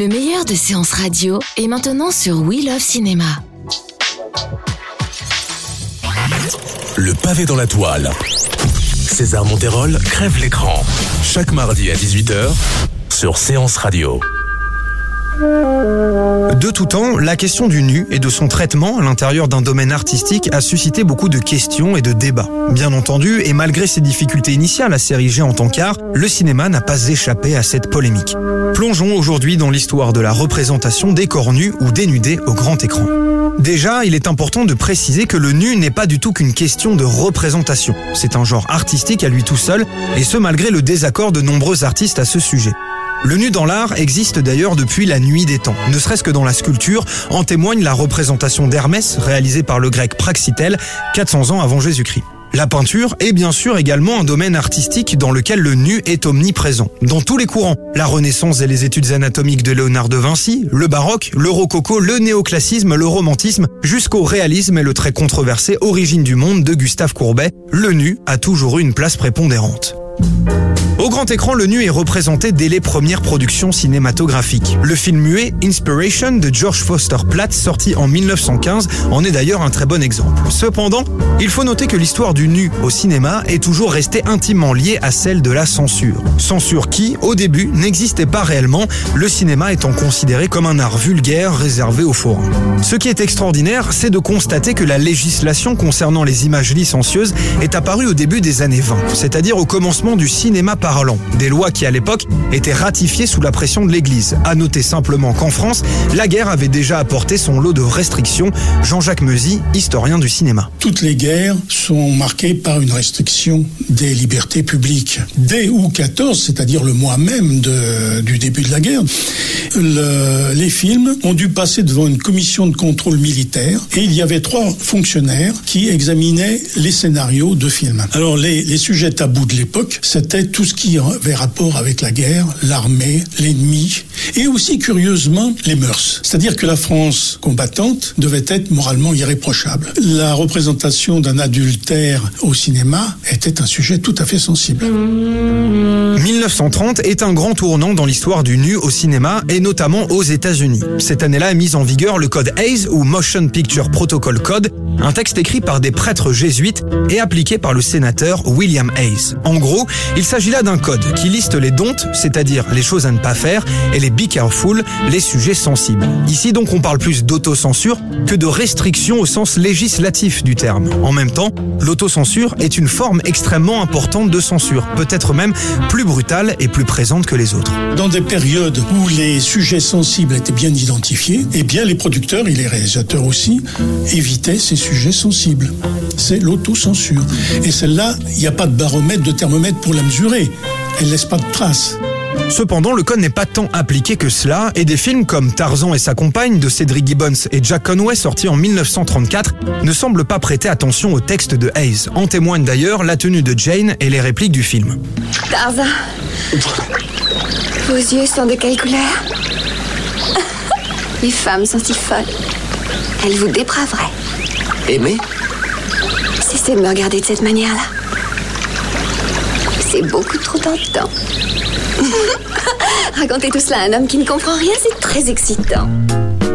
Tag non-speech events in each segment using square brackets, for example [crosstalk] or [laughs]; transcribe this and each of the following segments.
Le meilleur de séances radio est maintenant sur We Love Cinéma. Le pavé dans la toile. César Monterol crève l'écran. Chaque mardi à 18h sur Séance Radio. De tout temps, la question du nu et de son traitement à l'intérieur d'un domaine artistique a suscité beaucoup de questions et de débats. Bien entendu, et malgré ses difficultés initiales à s'ériger en tant qu'art, le cinéma n'a pas échappé à cette polémique. Plongeons aujourd'hui dans l'histoire de la représentation des corps nus ou dénudés au grand écran. Déjà, il est important de préciser que le nu n'est pas du tout qu'une question de représentation. C'est un genre artistique à lui tout seul, et ce malgré le désaccord de nombreux artistes à ce sujet. Le nu dans l'art existe d'ailleurs depuis la nuit des temps. Ne serait-ce que dans la sculpture, en témoigne la représentation d'Hermès réalisée par le grec Praxitèle 400 ans avant Jésus-Christ. La peinture est bien sûr également un domaine artistique dans lequel le nu est omniprésent, dans tous les courants. La Renaissance et les études anatomiques de Léonard de Vinci, le baroque, le rococo, le néoclassisme, le romantisme, jusqu'au réalisme et le très controversé Origine du monde de Gustave Courbet, le nu a toujours eu une place prépondérante. Au grand écran, le nu est représenté dès les premières productions cinématographiques. Le film muet Inspiration de George Foster Platt, sorti en 1915, en est d'ailleurs un très bon exemple. Cependant, il faut noter que l'histoire du nu au cinéma est toujours restée intimement liée à celle de la censure. Censure qui, au début, n'existait pas réellement, le cinéma étant considéré comme un art vulgaire réservé aux forains. Ce qui est extraordinaire, c'est de constater que la législation concernant les images licencieuses est apparue au début des années 20, c'est-à-dire au commencement du cinéma parlant. Des lois qui à l'époque étaient ratifiées sous la pression de l'Église. À noter simplement qu'en France, la guerre avait déjà apporté son lot de restrictions. Jean-Jacques Meusy, historien du cinéma. Toutes les guerres sont marquées par une restriction des libertés publiques. Dès août 14, c'est-à-dire le mois même du début de la guerre, le- les films ont dû passer devant une commission de contrôle militaire et il y avait trois fonctionnaires qui examinaient les scénarios de films. Alors les sujets tabous de l'époque, c'était tout ce qui avait rapport avec la guerre, l'armée, l'ennemi et aussi curieusement les mœurs. C'est-à-dire que la France combattante devait être moralement irréprochable. La représentation d'un adultère au cinéma était un sujet tout à fait sensible. 1930 est un grand tournant dans l'histoire du nu au cinéma et notamment aux États-Unis. Cette année-là est mis en vigueur le code Hayes ou Motion Picture Protocol Code, un texte écrit par des prêtres jésuites et appliqué par le sénateur William Hayes. En gros, il s'agit là d'un code qui liste les don'ts, c'est-à-dire les choses à ne pas faire, et les be careful, les sujets sensibles. Ici donc on parle plus d'autocensure que de restriction au sens législatif du terme. En même temps, l'autocensure est une forme extrêmement importante de censure, peut-être même plus brutale et plus présente que les autres. Dans des périodes où les sujets sensibles étaient bien identifiés, eh bien les producteurs et les réalisateurs aussi évitaient ces sujets sensibles. C'est l'autocensure. Et celle-là, il n'y a pas de baromètre, de thermomètre pour la mesurer. Elle laisse pas de traces. Cependant, le code n'est pas tant appliqué que cela, et des films comme Tarzan et sa compagne de Cedric Gibbons et Jack Conway sortis en 1934 ne semblent pas prêter attention au texte de Hayes. En témoignent d'ailleurs la tenue de Jane et les répliques du film. Tarzan, vos yeux sont de quelle couleur? [laughs] Les femmes sont si folles? Elles vous dépraveraient. Aimer Cessez de me regarder de cette manière-là. C'est beaucoup trop tentant. [laughs] Racontez tout cela à un homme qui ne comprend rien, c'est très excitant.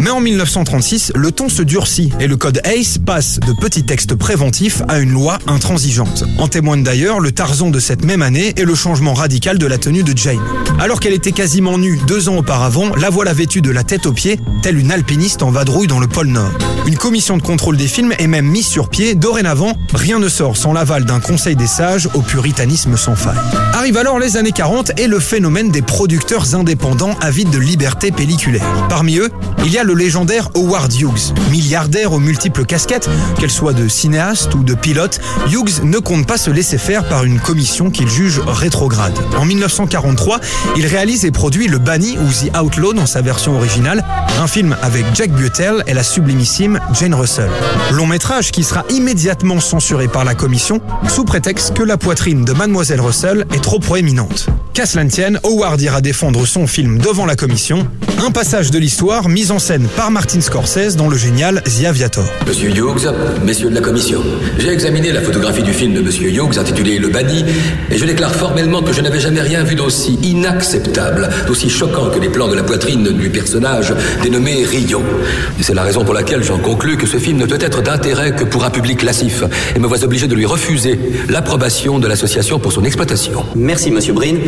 Mais en 1936, le ton se durcit et le code ACE passe de petits textes préventifs à une loi intransigeante. En témoigne d'ailleurs le Tarzan de cette même année et le changement radical de la tenue de Jane. Alors qu'elle était quasiment nue deux ans auparavant, la voilà vêtue de la tête aux pieds, telle une alpiniste en vadrouille dans le pôle Nord. Une commission de contrôle des films est même mise sur pied. Dorénavant, rien ne sort sans l'aval d'un conseil des sages au puritanisme sans faille. Arrive alors les années 40 et le phénomène des producteurs indépendants avides de liberté pelliculaire. Parmi eux, il y a le le légendaire Howard Hughes. Milliardaire aux multiples casquettes, qu'elle soit de cinéaste ou de pilote, Hughes ne compte pas se laisser faire par une commission qu'il juge rétrograde. En 1943, il réalise et produit Le Banni ou The Outlaw dans sa version originale, un film avec Jack Butel et la sublimissime Jane Russell. Long métrage qui sera immédiatement censuré par la commission sous prétexte que la poitrine de Mademoiselle Russell est trop proéminente. Qu'à cela ne tienne, Howard ira défendre son film devant la commission. Un passage de l'histoire mis en scène par Martin Scorsese dans le génial The Aviator. Monsieur Hughes, messieurs de la commission, j'ai examiné la photographie du film de Monsieur Hughes intitulé Le Banni et je déclare formellement que je n'avais jamais rien vu d'aussi inacceptable, d'aussi choquant que les plans de la poitrine du personnage dénommé Rio. C'est la raison pour laquelle j'en conclus que ce film ne peut être d'intérêt que pour un public lassif et me vois obligé de lui refuser l'approbation de l'association pour son exploitation. Merci, monsieur Breen.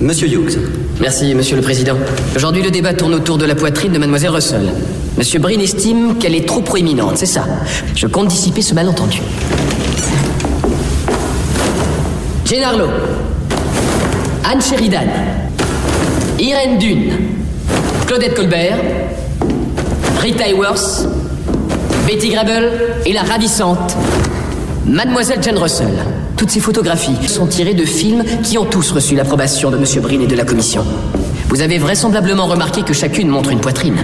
Monsieur Hughes. Merci, Monsieur le Président. Aujourd'hui, le débat tourne autour de la poitrine de Mademoiselle Russell. Monsieur Breen estime qu'elle est trop proéminente, c'est ça. Je compte dissiper ce malentendu. Jane Harlow. Anne Sheridan. Irène Dune. Claudette Colbert. Rita Hayworth. Betty Grable et la ravissante Mademoiselle Jane Russell. Toutes ces photographies sont tirées de films qui ont tous reçu l'approbation de M. Breen et de la commission. Vous avez vraisemblablement remarqué que chacune montre une poitrine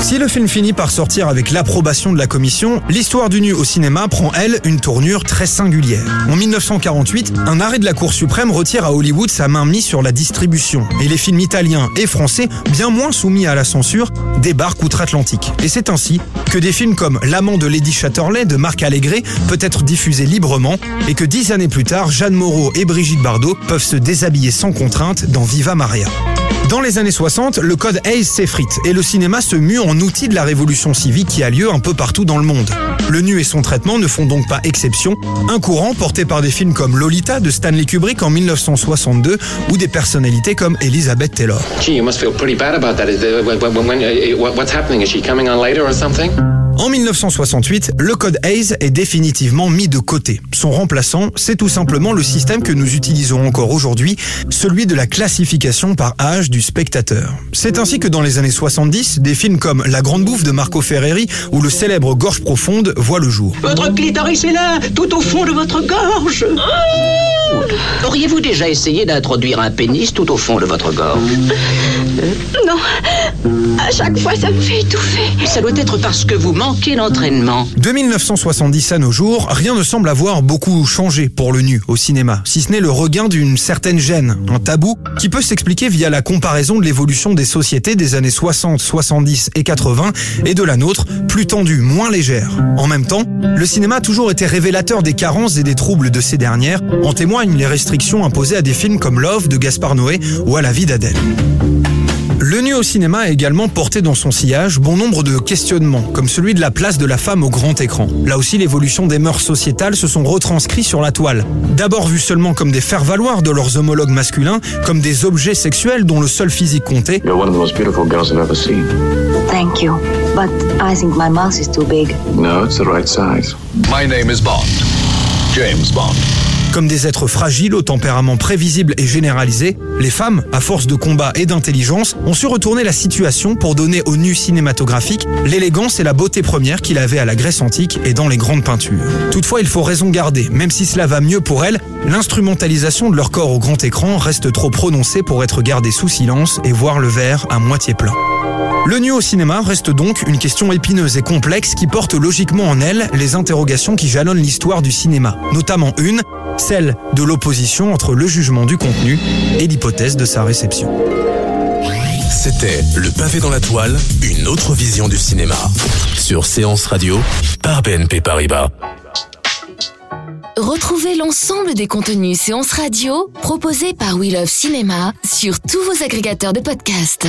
Si le film finit par sortir avec l'approbation de la commission, l'histoire du nu au cinéma prend, elle, une tournure très singulière. En 1948, un arrêt de la Cour suprême retire à Hollywood sa main mise sur la distribution. Et les films italiens et français, bien moins soumis à la censure, débarquent outre-Atlantique. Et c'est ainsi que des films comme L'amant de Lady Chatterley de Marc Allégret peut être diffusé librement et que dix années plus tard, Jeanne Moreau et Brigitte Bardot peuvent se déshabiller sans contrainte dans Viva Maria. Dans les années 60, le code Hayes s'effrite et le cinéma se mue en outil de la révolution civique qui a lieu un peu partout dans le monde. Le nu et son traitement ne font donc pas exception, un courant porté par des films comme Lolita de Stanley Kubrick en 1962 ou des personnalités comme Elizabeth Taylor. En 1968, le code Hayes est définitivement mis de côté. Son remplaçant, c'est tout simplement le système que nous utilisons encore aujourd'hui, celui de la classification par âge du spectateur. C'est ainsi que dans les années 70, des films comme La Grande Bouffe de Marco Ferreri ou le célèbre Gorge Profonde voient le jour. Votre clitoris est là, tout au fond de votre gorge. Auriez-vous déjà essayé d'introduire un pénis tout au fond de votre gorge? Non. À chaque fois, ça me fait étouffer. Ça doit être parce que vous manquez d'entraînement. De 1970 à nos jours, rien ne semble avoir beaucoup changé pour le nu au cinéma, si ce n'est le regain d'une certaine gêne, un tabou, qui peut s'expliquer via la comparaison de l'évolution des sociétés des années 60, 70 et 80 et de la nôtre, plus tendue, moins légère. En même temps, le cinéma a toujours été révélateur des carences et des troubles de ces dernières, en témoignent les restrictions imposées à des films comme Love de Gaspard Noé ou à La vie d'Adèle. Le nu au cinéma a également porté dans son sillage bon nombre de questionnements, comme celui de la place de la femme au grand écran. Là aussi, l'évolution des mœurs sociétales se sont retranscrits sur la toile. D'abord vus seulement comme des faire-valoir de leurs homologues masculins, comme des objets sexuels dont le seul physique comptait, You're one of the most beautiful girls I've ever seen. Thank you. But I think my mouth is too big. No, it's the right size. My name is Bond. James Bond. Comme des êtres fragiles au tempérament prévisible et généralisé, les femmes, à force de combat et d'intelligence, ont su retourner la situation pour donner au nu cinématographique l'élégance et la beauté première qu'il avait à la Grèce antique et dans les grandes peintures. Toutefois, il faut raison garder, même si cela va mieux pour elles, l'instrumentalisation de leur corps au grand écran reste trop prononcée pour être gardée sous silence et voir le verre à moitié plein. Le nu au cinéma reste donc une question épineuse et complexe qui porte logiquement en elle les interrogations qui jalonnent l'histoire du cinéma, notamment une, celle de l'opposition entre le jugement du contenu et l'hypothèse de sa réception. C'était Le pavé dans la toile, une autre vision du cinéma. Sur Séance Radio, par BNP Paribas. Retrouvez l'ensemble des contenus séances radio proposés par We Love Cinéma sur tous vos agrégateurs de podcasts.